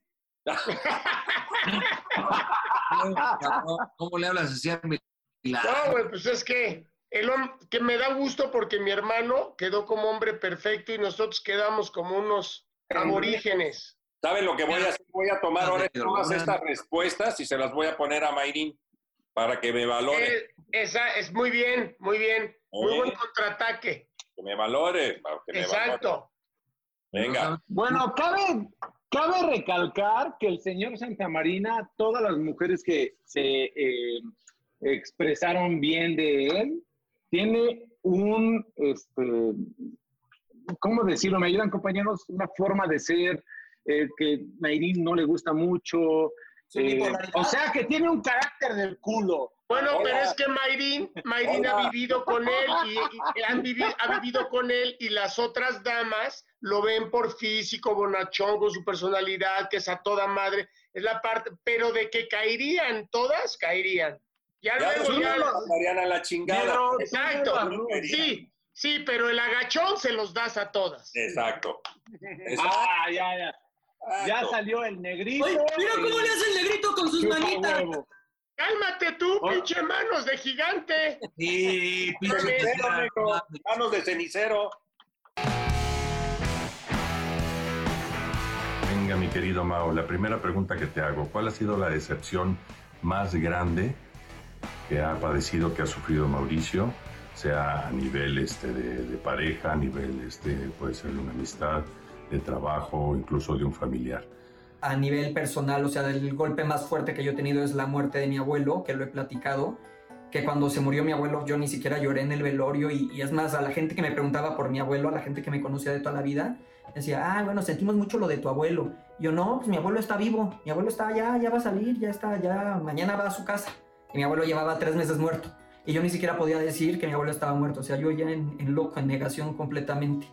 ¿Cómo le hablas así a mi
No, güey, pues es que el que me da gusto porque mi hermano quedó como hombre perfecto y nosotros quedamos como unos aborígenes.
¿Saben lo que voy a hacer? Voy a tomar ahora todas estas respuestas y se las voy a poner a Mayrin para que me valore.
Eh, esa es muy bien, muy bien. Muy
Eh.
buen contraataque.
Que me valore. para que me valore.
Exacto.
Venga.
Bueno, cabe, cabe recalcar que el señor Santamarina, todas las mujeres que se eh, expresaron bien de él, tiene un, este, ¿cómo decirlo? ¿Me ayudan compañeros? Una forma de ser eh, que Mayrin no le gusta mucho. Eh, o sea, que tiene un carácter del culo.
Bueno,
Hola.
pero es que Mayrin, Mayrin ha vivido con él y, y han vivi- ha vivido con él y las otras damas lo ven por físico, bonachón, con su personalidad, que es a toda madre. Es la parte, pero de que caerían todas, caerían. Ya,
Ya
luego ya.
Mariana la chingada.
Negro,
Exacto. Sí, sí, pero el agachón se los das a todas.
Exacto. Exacto.
Ah, ya, ya. Ya salió el negrito.
Oye, mira cómo le hace el negrito con sus manitas.
huevo.
Cálmate tú,
Oh.
pinche manos de gigante.
Sí, pinche
Cenicero. Manos de cenicero.
Venga, mi querido Mao, la primera pregunta que te hago, ¿cuál ha sido la decepción más grande que ha padecido, que ha sufrido Mauricio, sea a nivel este, de, pareja, a nivel, este, puede ser de una amistad, de trabajo, incluso de un familiar.
A nivel personal, o sea, el golpe más fuerte que yo he tenido es la muerte de mi abuelo, que lo he platicado, que cuando se murió mi abuelo yo ni siquiera lloré en el velorio y, y es más, a la gente que me preguntaba por mi abuelo, a la gente que me conocía de toda la vida, decía, ah, bueno, sentimos mucho lo de tu abuelo. yo, no, pues mi abuelo está vivo, mi abuelo está ya, ya va a salir, ya está, ya, mañana va a su casa. Y mi abuelo llevaba tres meses muerto. Y yo ni siquiera podía decir que mi abuelo estaba muerto. O sea, yo ya en, loco, en negación completamente.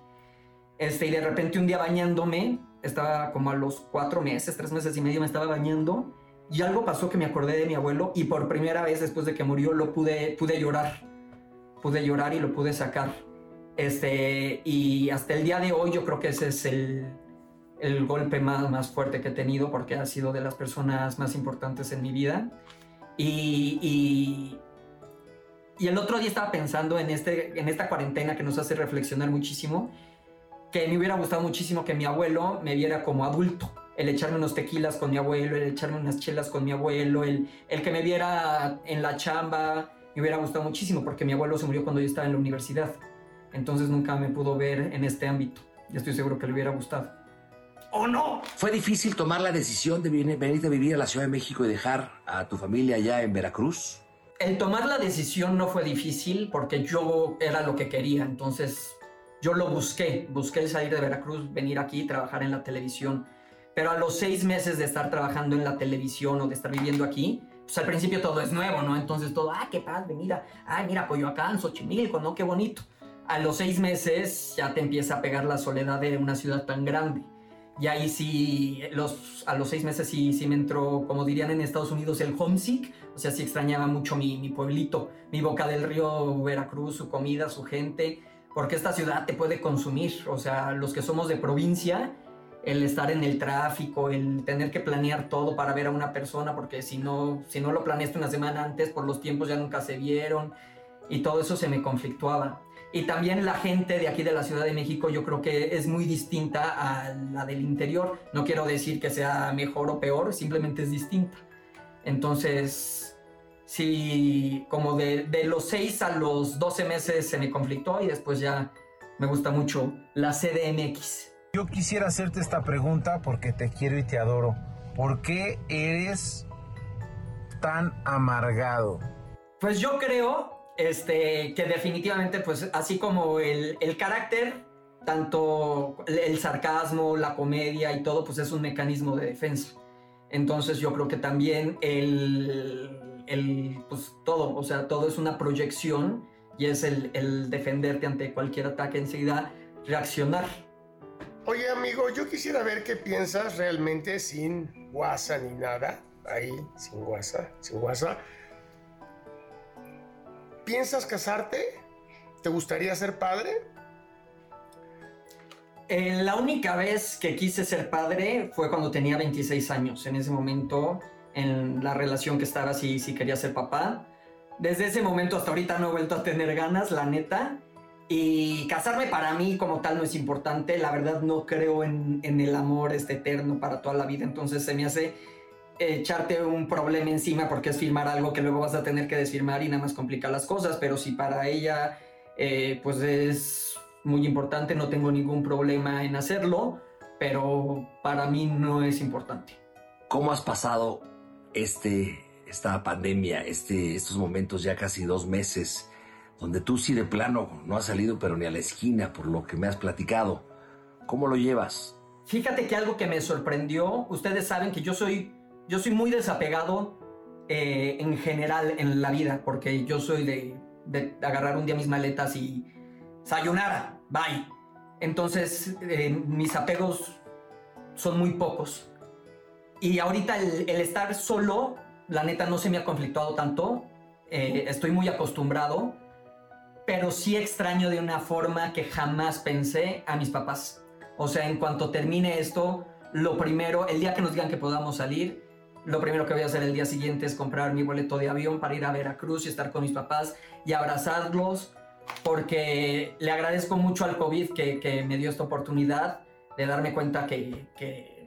Este, y de repente un día bañándome, estaba como a los cuatro meses, tres meses y medio me estaba bañando. Y algo pasó que me acordé de mi abuelo y por primera vez después de que murió lo pude, pude llorar. Pude llorar y lo pude sacar. Este, y hasta el día de hoy yo creo que ese es el, el golpe más, más fuerte que he tenido porque ha sido de las personas más importantes en mi vida. Y, y, el otro día estaba pensando en, este, en esta cuarentena que nos hace reflexionar muchísimo, que me hubiera gustado muchísimo que mi abuelo me viera como adulto. El echarme unos tequilas con mi abuelo, el echarme unas chelas con mi abuelo, el, el que me viera en la chamba, me hubiera gustado muchísimo porque mi abuelo se murió cuando yo estaba en la universidad. Entonces nunca me pudo ver en este ámbito. Y estoy seguro que le hubiera gustado.
¿O no? ¿Fue difícil tomar la decisión de venir a vivir a la Ciudad de México y dejar a tu familia allá en Veracruz?
El tomar la decisión no fue difícil porque yo era lo que quería, entonces yo lo busqué, busqué salir de Veracruz, venir aquí, trabajar en la televisión. Pero a los seis meses de estar trabajando en la televisión o de estar viviendo aquí, pues al principio todo es nuevo, ¿no? Entonces todo, ah, qué padre, mira, ay, mira, Coyoacán, Xochimilco, ¿no? Qué bonito. A los seis meses ya te empieza a pegar la soledad de una ciudad tan grande. Y ahí sí, los, a los seis meses sí, sí me entró, como dirían en Estados Unidos, el homesick. O sea, sí extrañaba mucho mi, mi pueblito, mi boca del río Veracruz, su comida, su gente. Porque esta ciudad te puede consumir. O sea, los que somos de provincia, el estar en el tráfico, el tener que planear todo para ver a una persona, porque si no, si no lo planeaste una semana antes, por los tiempos ya nunca se vieron. Y todo eso se me conflictuaba. Y también la gente de aquí de la Ciudad de México yo creo que es muy distinta a la del interior. No quiero decir que sea mejor o peor, simplemente es distinta. Entonces, sí, como de, de los 6 a los 12 meses se me conflictó y después ya me gusta mucho la CDMX.
Yo quisiera hacerte esta pregunta porque te quiero y te adoro. ¿Por qué eres tan amargado?
Pues yo creo este, que definitivamente, pues así como el, carácter, tanto el sarcasmo, la comedia y todo, pues es un mecanismo de defensa. Entonces yo creo que también el, el pues todo, o sea, todo es una proyección y es el, el defenderte ante cualquier ataque enseguida, reaccionar.
Oye amigo, yo quisiera ver qué piensas realmente sin WhatsApp ni nada, ahí, sin WhatsApp, sin WhatsApp ¿Piensas casarte? ¿Te gustaría ser padre?
Eh, la única vez que quise ser padre fue cuando tenía 26 años. En ese momento, en la relación que estaba, sí, sí quería ser papá. Desde ese momento hasta ahorita no he vuelto a tener ganas, la neta. Y casarme para mí como tal no es importante. La verdad no creo en, en el amor este eterno para toda la vida. Entonces se me hace echarte un problema encima porque es firmar algo que luego vas a tener que desfirmar y nada más complica las cosas, pero si para ella eh, pues es muy importante, no tengo ningún problema en hacerlo, pero para mí no es importante.
¿Cómo has pasado este, esta pandemia, este, estos momentos ya casi dos meses, donde tú sí de plano no has salido pero ni a la esquina por lo que me has platicado? ¿Cómo lo llevas?
Fíjate que algo que me sorprendió, ustedes saben que yo soy yo soy muy desapegado eh, en general en la vida, porque yo soy de, agarrar un día mis maletas y sayonara, bye. Entonces, eh, mis apegos son muy pocos. Y ahorita el, estar solo, la neta, no se me ha conflictuado tanto. Eh, estoy muy acostumbrado, pero sí extraño de una forma que jamás pensé a mis papás. O sea, en cuanto termine esto, lo primero, el día que nos digan que podamos salir, lo primero que voy a hacer el día siguiente es comprar mi boleto de avión para ir a Veracruz y estar con mis papás y abrazarlos, porque le agradezco mucho al COVID que, me dio esta oportunidad de darme cuenta que, que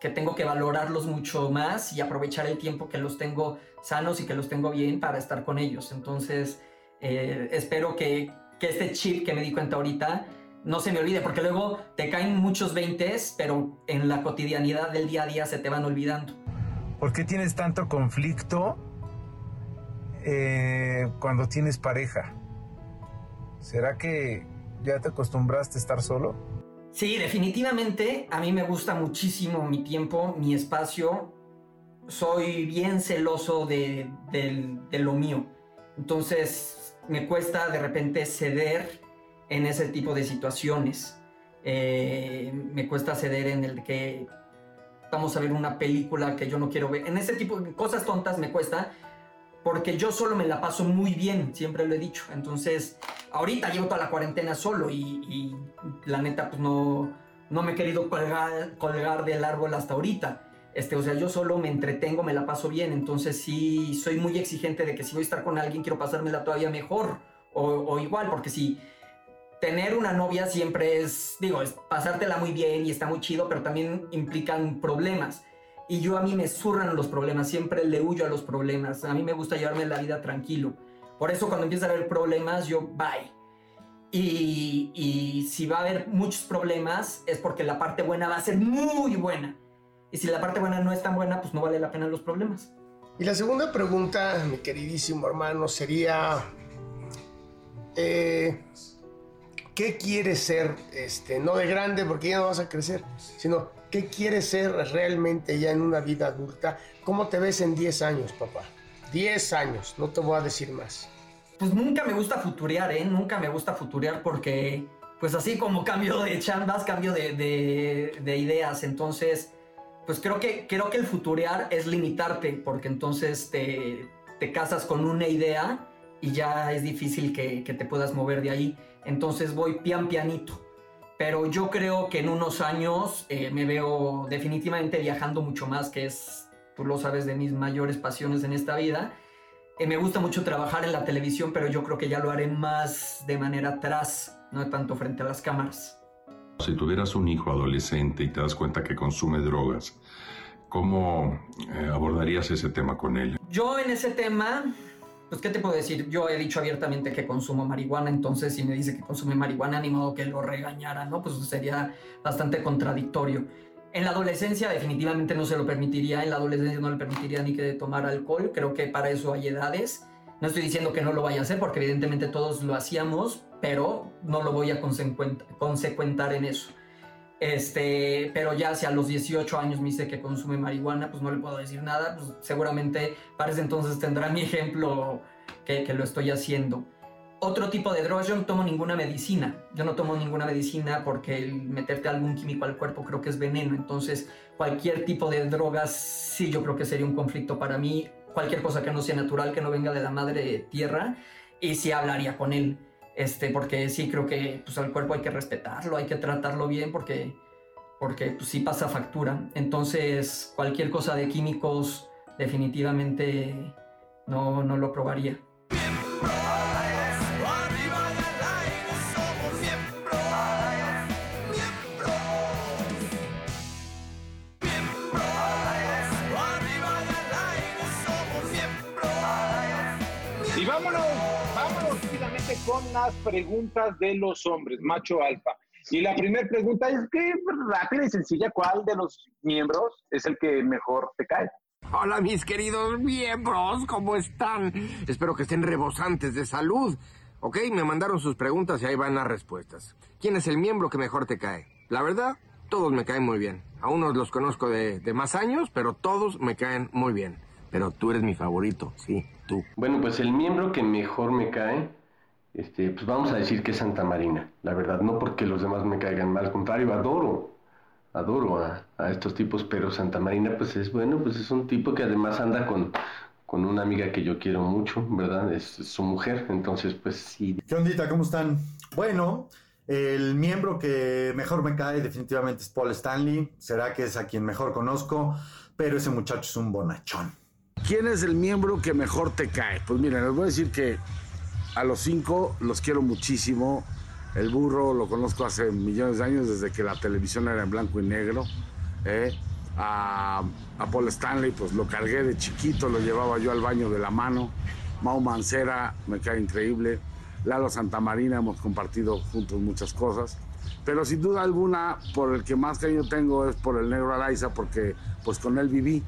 tengo que valorarlos mucho más y aprovechar el tiempo que los tengo sanos y que los tengo bien para estar con ellos. Entonces, eh, espero que, que este chip que me di cuenta ahorita no se me olvide, porque luego te caen muchos veintes, pero en la cotidianidad del día a día se te van olvidando.
¿Por qué tienes tanto conflicto eh, cuando tienes pareja? ¿Será que ya te acostumbraste a estar solo?
Sí, definitivamente a mí me gusta muchísimo mi tiempo, mi espacio. Soy bien celoso de, lo mío. Entonces me cuesta de repente ceder en ese tipo de situaciones. Eh, me cuesta ceder en el que vamos a ver una película que yo no quiero ver. En ese tipo de cosas tontas me cuesta porque yo solo me la paso muy bien, siempre lo he dicho. Entonces, ahorita llevo toda la cuarentena solo y, la neta, pues no, no me he querido colgar, colgar del árbol hasta ahorita. Este, o sea, yo solo me entretengo, me la paso bien. Entonces, sí, soy muy exigente de que si voy a estar con alguien, quiero pasármela todavía mejor o, o igual, porque si tener una novia siempre es, digo, es pasártela muy bien y está muy chido, pero también implican problemas. Y yo a mí me zurran los problemas, siempre le huyo a los problemas. A mí me gusta llevarme la vida tranquilo. Por eso cuando empieza a haber problemas, yo bye. Y, y si va a haber muchos problemas, es porque la parte buena va a ser muy buena. Y si la parte buena no es tan buena, pues no vale la pena los problemas.
Y la segunda pregunta, mi queridísimo hermano, sería... Eh, qué quieres ser, este, no de grande porque ya no vas a crecer, sino qué quieres ser realmente ya en una vida adulta. ¿Cómo te ves en 10 años, papá? 10 años, no te voy a decir más.
Pues nunca me gusta futurear, ¿eh? Nunca me gusta futurear porque, pues así como cambio de chambas, cambio de, de, ideas. Entonces, pues creo que, creo que el futurear es limitarte porque entonces te, te casas con una idea y ya es difícil que, que te puedas mover de ahí entonces voy pian pianito. Pero yo creo que en unos años eh, me veo definitivamente viajando mucho más, que es, tú lo sabes, de mis mayores pasiones en esta vida. Eh, me gusta mucho trabajar en la televisión, pero yo creo que ya lo haré más de manera atrás, no tanto frente a las cámaras.
Si tuvieras un hijo adolescente y te das cuenta que consume drogas, ¿cómo eh, abordarías ese tema con él?
Yo en ese tema pues, ¿qué te puedo decir? Yo he dicho abiertamente que consumo marihuana, entonces si me dice que consume marihuana, ni modo que lo regañara, ¿no? Pues sería bastante contradictorio. En la adolescencia definitivamente no se lo permitiría, en la adolescencia no le permitiría ni que tomar alcohol, creo que para eso hay edades. No estoy diciendo que no lo vaya a hacer, porque evidentemente todos lo hacíamos, pero no lo voy a consecuentar en eso. Este, pero ya si a los 18 años me dice que consume marihuana, pues no le puedo decir nada. Pues seguramente para entonces tendrá mi ejemplo que, que lo estoy haciendo. Otro tipo de drogas, yo no tomo ninguna medicina. Yo no tomo ninguna medicina porque el meterte algún químico al cuerpo creo que es veneno. Entonces, cualquier tipo de drogas, sí, yo creo que sería un conflicto para mí. Cualquier cosa que no sea natural, que no venga de la madre tierra, y sí hablaría con él este, porque sí creo que pues, al cuerpo hay que respetarlo, hay que tratarlo bien porque, porque pues, sí pasa factura. Entonces, cualquier cosa de químicos definitivamente no, no lo probaría.
Con las preguntas de los hombres, macho alfa. Y la primera pregunta es que rápida y sencilla, ¿cuál de los miembros es el que mejor te cae?
Hola mis queridos miembros, ¿cómo están? Espero que estén rebosantes de salud. Ok, me mandaron sus preguntas y ahí van las respuestas. ¿Quién es el miembro que mejor te cae? La verdad, todos me caen muy bien. A unos los conozco de, de más años, pero todos me caen muy bien. Pero tú eres mi favorito, sí, tú.
Bueno, pues el miembro que mejor me cae este, pues vamos a decir que es Santa Marina, la verdad, no porque los demás me caigan mal, al contrario, adoro, adoro a, estos tipos, pero Santa Marina pues es bueno, pues es un tipo que además anda con, con una amiga que yo quiero mucho, ¿verdad? Es, su mujer, entonces pues sí.
¿Qué ondita? ¿Cómo están? Bueno, el miembro que mejor me cae definitivamente es Paul Stanley, será que es a quien mejor conozco, pero ese muchacho es un bonachón.
¿Quién es el miembro que mejor te cae? Pues mira, les voy a decir que a los cinco los quiero muchísimo. El burro lo conozco hace millones de años, desde que la televisión era en blanco y negro. ¿eh?
A, Paul Stanley, pues lo cargué de chiquito, lo llevaba yo al baño de la mano. Mau Mancera, me cae increíble. Lalo Santamarina, hemos compartido juntos muchas cosas. Pero sin duda alguna, por el que más cariño tengo es por el negro Araiza, porque pues con él viví,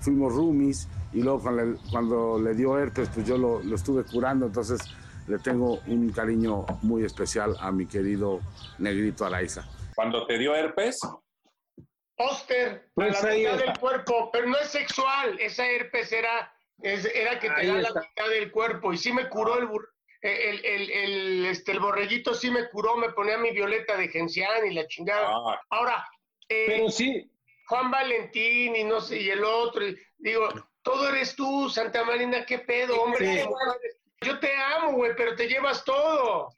fuimos roomies y luego cuando le, cuando le dio herpes, pues yo lo, lo estuve curando, entonces le tengo un cariño muy especial a mi querido negrito Araiza.
Cuando te dio herpes,
Póster
Pues
a la mitad del cuerpo, pero no es sexual, esa herpes era, es- era que te
Ahí
da la mitad del cuerpo y sí me curó el, bur- el, el, el, este, el borreguito, sí me curó, me ponía mi violeta de gencián y la chingada.
Ah.
Ahora, eh,
Pero sí,
Juan Valentín y no sé, y el otro, y digo, todo eres tú, Santa Marina, qué pedo, hombre. Yo te amo, güey, pero te llevas todo.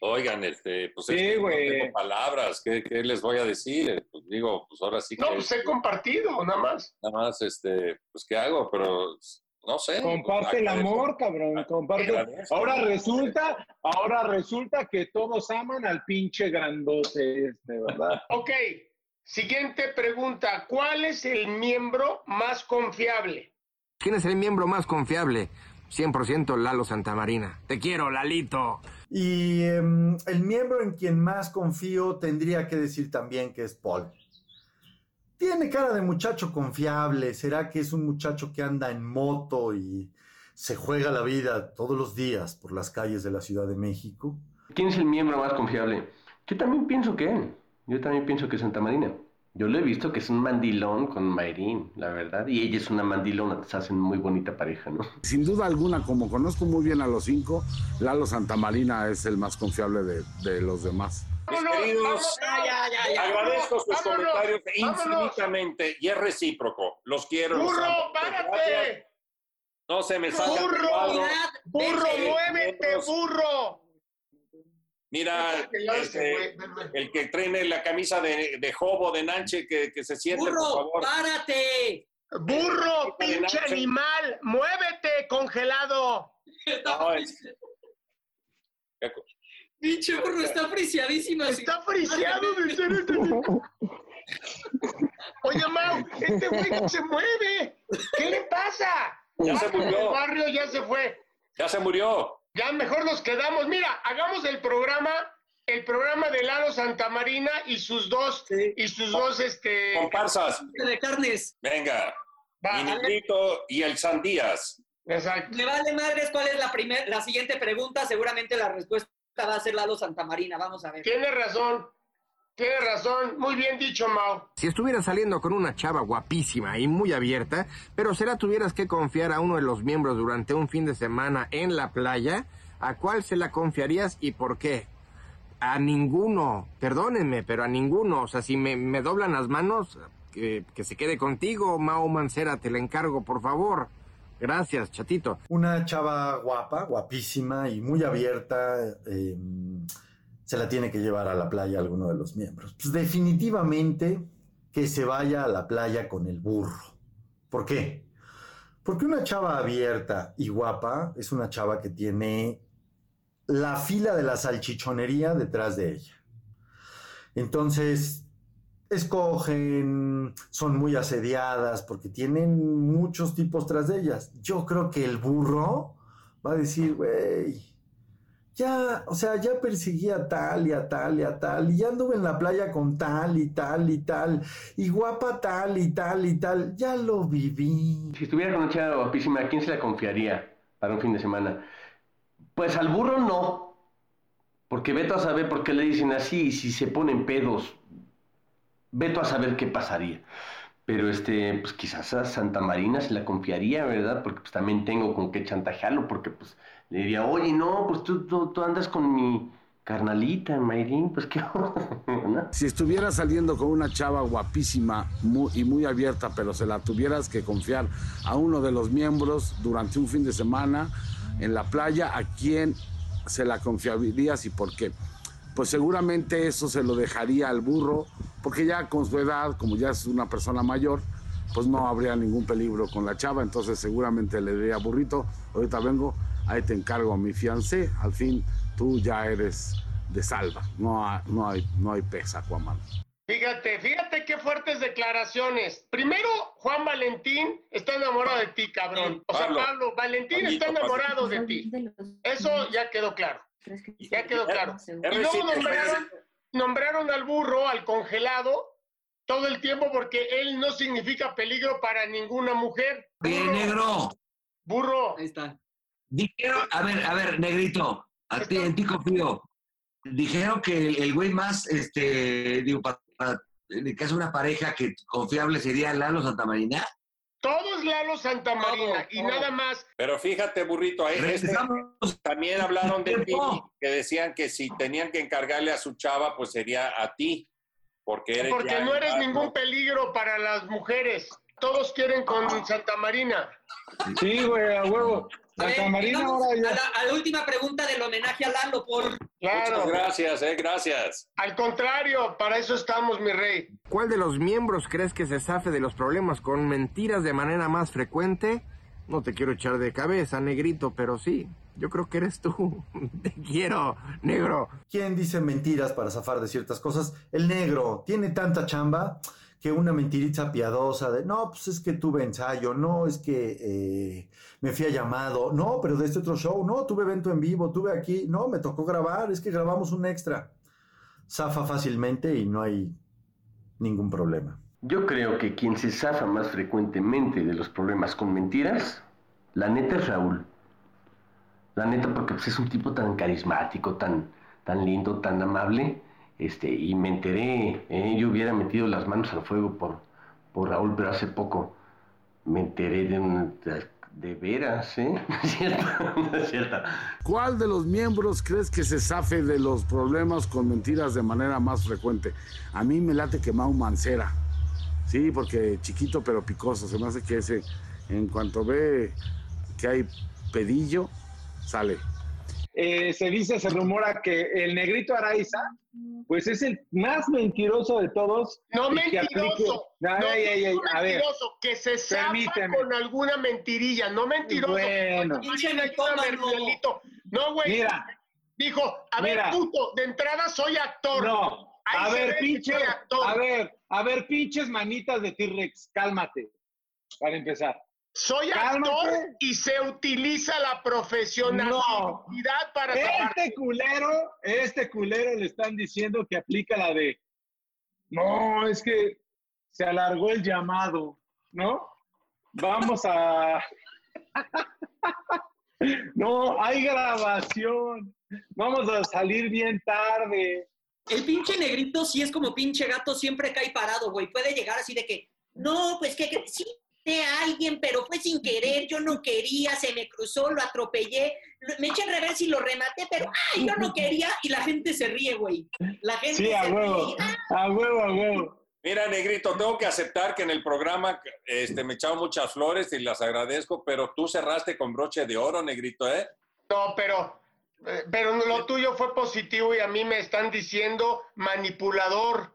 oigan, este, pues es
Sí,
que no
güey.
tengo palabras, ¿qué, qué les voy a decir? Pues digo, pues ahora sí que...
No, pues he compartido, nada más.
Nada más, este, pues ¿qué hago? Pero no sé.
comparte el amor, cabrón, comparte. Ahora resulta, ahora resulta que todos aman al pinche grandote este, ¿verdad?
Ok, siguiente pregunta. ¿Cuál es el miembro más confiable?
¿Quién es el miembro más confiable? 100% Lalo Santamarina. Te quiero, Lalito.
Y em, el miembro en quien más confío tendría que decir también que es Paul. Tiene cara de muchacho confiable. ¿Será que es un muchacho que anda en moto y se juega la vida todos los días por las calles de la Ciudad de México?
¿Quién es el miembro más confiable? Yo también pienso que él. Yo también pienso que es Santa Marina. Yo lo he visto que es un mandilón con Mayrín, la verdad. Y ella es una mandilona, se hacen muy bonita pareja, ¿no?
Sin duda alguna, como conozco muy bien a los cinco, Lalo Santamarina es el más confiable de, de los demás.
Mis queridos, agradezco sus
vámonos,
comentarios
vámonos.
infinitamente y es recíproco. Los quiero.
¡Burro, párate!
No se me salga
¡Burro! ¡Burro, muévete, burro!
Mira, este, el que trae la camisa de, de Jobo, de Nanche, que, que se siente, por
¡Burro,
favor.
párate!
¡Burro, pinche animal! ¡Muévete, congelado!
No, es-
Pinche burro, está friciadísimo.
Está friciado de ser este- Oye, Mau, este güey no se mueve. ¿Qué le pasa?
Ya se murió.
El barrio ya se fue.
Ya se murió.
Ya mejor nos quedamos. Mira, hagamos el programa, el programa de Lalo Santamarina y sus dos, y sus dos, este.
Comparsas.
De carnes.
Venga.
Va,
Mi negrito y el Sandías.
Exacto.
Me vale madres cuál es la primer, la siguiente pregunta. Seguramente la respuesta va a ser Lalo Santamarina. Vamos a ver.
Tiene razón. Tiene razón. Muy bien dicho, Mau.
Si estuvieras saliendo con una chava guapísima y muy abierta, pero se la tuvieras que confiar a uno de los miembros durante un fin de semana en la playa, ¿a cuál se la confiarías y por qué? A ninguno, perdónenme, pero a ninguno. O sea, si me, me doblan las manos, que, que se quede contigo, Mao Mancera, te la encargo, por favor. Gracias, chatito.
Una chava guapa, guapísima y muy abierta, eh, se la tiene que llevar a la playa alguno de los miembros. Pues definitivamente que se vaya a la playa con el burro. ¿Por qué? Porque una chava abierta y guapa es una chava que tiene la fila de la salchichonería detrás de ella. Entonces, escogen, son muy asediadas porque tienen muchos tipos tras de ellas. Yo creo que el burro va a decir, güey, ya, o sea, ya perseguí a tal y a tal y a tal, y ya anduve en la playa con tal y tal y tal, y guapa tal y tal y tal, ya lo viví.
Si estuviera con una chava guapísima, ¿a quién se la confiaría para un fin de semana? Pues al burro no. Porque veto a saber por qué le dicen así y si se ponen pedos. Veto a saber qué pasaría. Pero este, pues quizás a Santa Marina se la confiaría, ¿verdad? Porque pues también tengo con qué chantajearlo, porque pues le diría, oye, no, pues tú, tú, andas con mi carnalita, Mayrín, pues qué ¿no?
Si estuvieras saliendo con una chava guapísima mu- y muy abierta, pero se la tuvieras que confiar a uno de los miembros durante un fin de semana en la playa, ¿a quién se la confiarías y por qué? Pues seguramente eso se lo dejaría al burro, porque ya con su edad, como ya es una persona mayor, pues no habría ningún peligro con la chava, entonces seguramente le diría, burrito, ahorita vengo, ahí te encargo a mi fiancé, al fin tú ya eres de salva, no hay, no hay, no hay pesa, Aquaman.
Fíjate, fíjate qué fuertes declaraciones. Primero, Juan Valentín está enamorado de ti, cabrón. O sea,
Pablo.
Pablo, Valentín está enamorado de ti. Eso ya quedó claro. Ya quedó claro. Y luego nombraron, nombraron al burro, al congelado, todo el tiempo porque él no significa peligro para ninguna mujer.
Bien, negro.
Burro.
Ahí está.
Dijeron, a ver, a ver, negrito, a ti, en ti confío. Dijeron que el, el güey más, este, digo, para, para- que es una pareja que confiable sería Lalo Santamarina.
Todo es Lalo Santamarina y nada más.
Pero fíjate, burrito, ahí este- también hablaron de ti, que decían que si tenían que encargarle a su chava, pues sería a ti, porque eres
Porque no eres ningún peligro para las mujeres. Todos quieren con Santa Marina.
Sí, güey, a huevo.
A ver,
Santa Marina
vamos
ahora ya.
a, la, a la última pregunta del homenaje a Lalo por...
Claro.
Muchas gracias, eh, gracias.
Al contrario, para eso estamos, mi rey.
¿Cuál de los miembros crees que se zafe de los problemas con mentiras de manera más frecuente? No te quiero echar de cabeza, negrito, pero sí, yo creo que eres tú. Te quiero, negro.
¿Quién dice mentiras para zafar de ciertas cosas? El negro tiene tanta chamba que una mentirita piadosa de, no, pues es que tuve ensayo, no, es que eh, me fui a llamado, no, pero de este otro show, no, tuve evento en vivo, tuve aquí, no, me tocó grabar, es que grabamos un extra. Zafa fácilmente y no hay ningún problema.
Yo creo que quien se zafa más frecuentemente de los problemas con mentiras, la neta es Raúl. La neta porque pues, es un tipo tan carismático, tan, tan lindo, tan amable. Este, y me enteré, ¿eh? yo hubiera metido las manos al fuego por, por Raúl, pero hace poco me enteré de un... De, veras, ¿eh? No es cierto, no es cierto.
¿Cuál de los miembros crees que se zafe de los problemas con mentiras de manera más frecuente? A mí me late que Mau Mancera. Sí, porque chiquito pero picoso. Se me hace que ese, en cuanto ve que hay pedillo, sale.
Eh, se dice, se rumora que el negrito Araiza, pues es el más mentiroso de todos.
No
que
mentiroso.
aplique-
no,
Ay, ay, ay,
no
a ver.
mentiroso, que se zafa con alguna mentirilla, no mentiroso.
Bueno.
No, güey.
Mira.
Dijo, a ver,
Mira.
puto, de entrada soy actor.
No,
Ahí
a ver, pinche,
soy actor.
a ver, a ver, pinches manitas de T-Rex, cálmate, para empezar.
Soy
Cálmate.
actor y se utiliza la profesionalidad para.
Este culero, este culero le están diciendo que aplica la de, no, es que se alargó el llamado, ¿no? Vamos a... No, hay grabación. Vamos a salir bien tarde.
El pinche negrito sí es como pinche gato, siempre cae parado, güey. Puede llegar así de que, no, pues que, que sí de alguien, pero fue sin querer, yo no quería, se me cruzó, lo atropellé, me eché al revés y lo rematé, pero ay, yo no quería, y la gente se ríe, güey. La gente
Sí,
se
a
ríe.
huevo, a huevo, a huevo.
Mira, Negrito, tengo que aceptar que en el programa este, me echaron muchas flores y las agradezco, pero tú cerraste con broche de oro, Negrito, ¿eh?
No, pero, eh, pero lo tuyo fue positivo y a mí me están diciendo manipulador.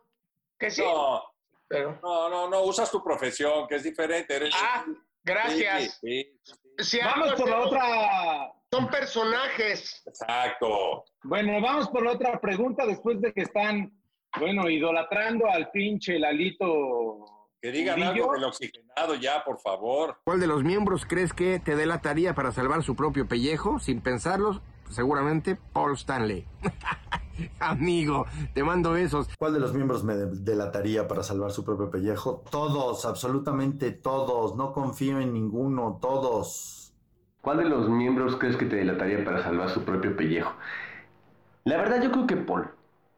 Que sí.
No,
Pero-
no, no, no, usas tu profesión, que es diferente. Eres...
Ah, gracias.
Sí, sí,
Si
Vamos por la otra.
Son personajes.
exacto.
Bueno, vamos por la otra pregunta después de que están, bueno, idolatrando al pinche Lalito.
Que digan algo del oxigenado ya, por favor.
¿Cuál de los miembros crees que te delataría para salvar su propio pellejo? Sin pensarlo, seguramente Paul Stanley. Amigo, te mando besos.
¿Cuál de los miembros me de- delataría para salvar su propio pellejo? Todos, absolutamente todos. No confío en ninguno, todos.
¿Cuál de los miembros crees que te delataría para salvar su propio pellejo? La verdad yo creo que Paul.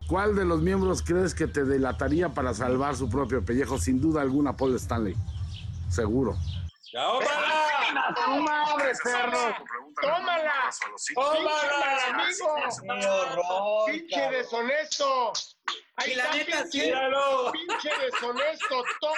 ¿Cuál de los miembros crees que te delataría para salvar su propio pellejo? Sin duda alguna, Paul Stanley. Seguro.
¡Ya, ¡Tómala!
¡Tu madre, perro!
¡Tómala! ¡Tómala, amigo!
¡Qué horror!
¡Pinche deshonesto! Ahí
Y la neta,
pinche, deshonesto. To-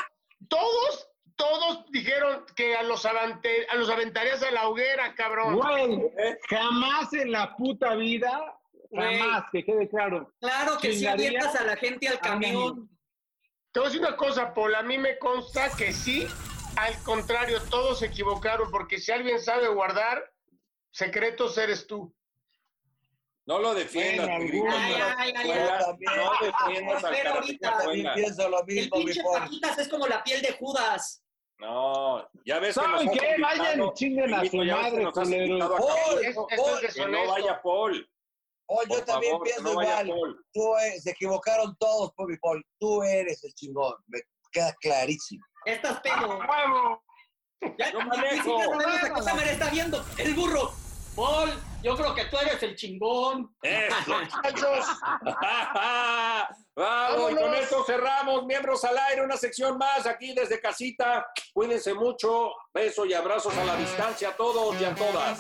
todos, todos dijeron que a los, avante- a los aventarías a la hoguera, cabrón.
Güey, jamás en la puta vida, jamás, que quede claro.
Claro que sí avientas a la gente al camión.
Te voy a decir una cosa, Paul, a mí me consta que sí, al contrario, todos se equivocaron, porque si alguien sabe guardar secretos, eres tú.
No lo defiendas,
Bueno,
no
Ay, ay, ay,
no defiendas al
ahorita
pienso lo
El
mismo, mi
pinche. Paquitas es como la piel de Judas.
No, ya ves que
¿Saben
has
qué? Vayan y chinguen a su
que
madre,
a
Paul,
es
Paul,
Que no vaya Paul.
Paul, yo
Por
también
favor, que
pienso
no
igual. Tú, eh, se equivocaron todos, Paul, Paul. Tú eres el chingón. Me queda clarísimo.
Estás pedo.
¡Huevo!
Ya,
Yo manejo.
siquiera sabemos a qué cámara está viendo. El burro. Paul, yo creo que tú eres el chingón.
Eso.
Muchachos,
Vamos, y con esto cerramos. Miembros al aire, una sección más aquí desde casita. Cuídense mucho. Besos y abrazos a la distancia a todos y a todas.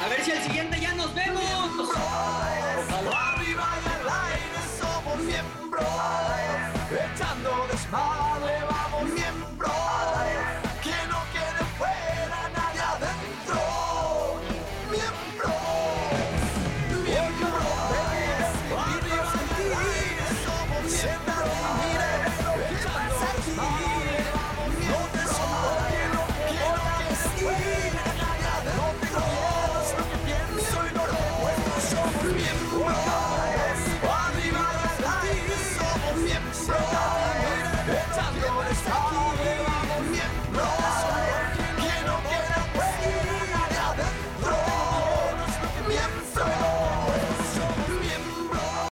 A ver si el siguiente ya nos vemos.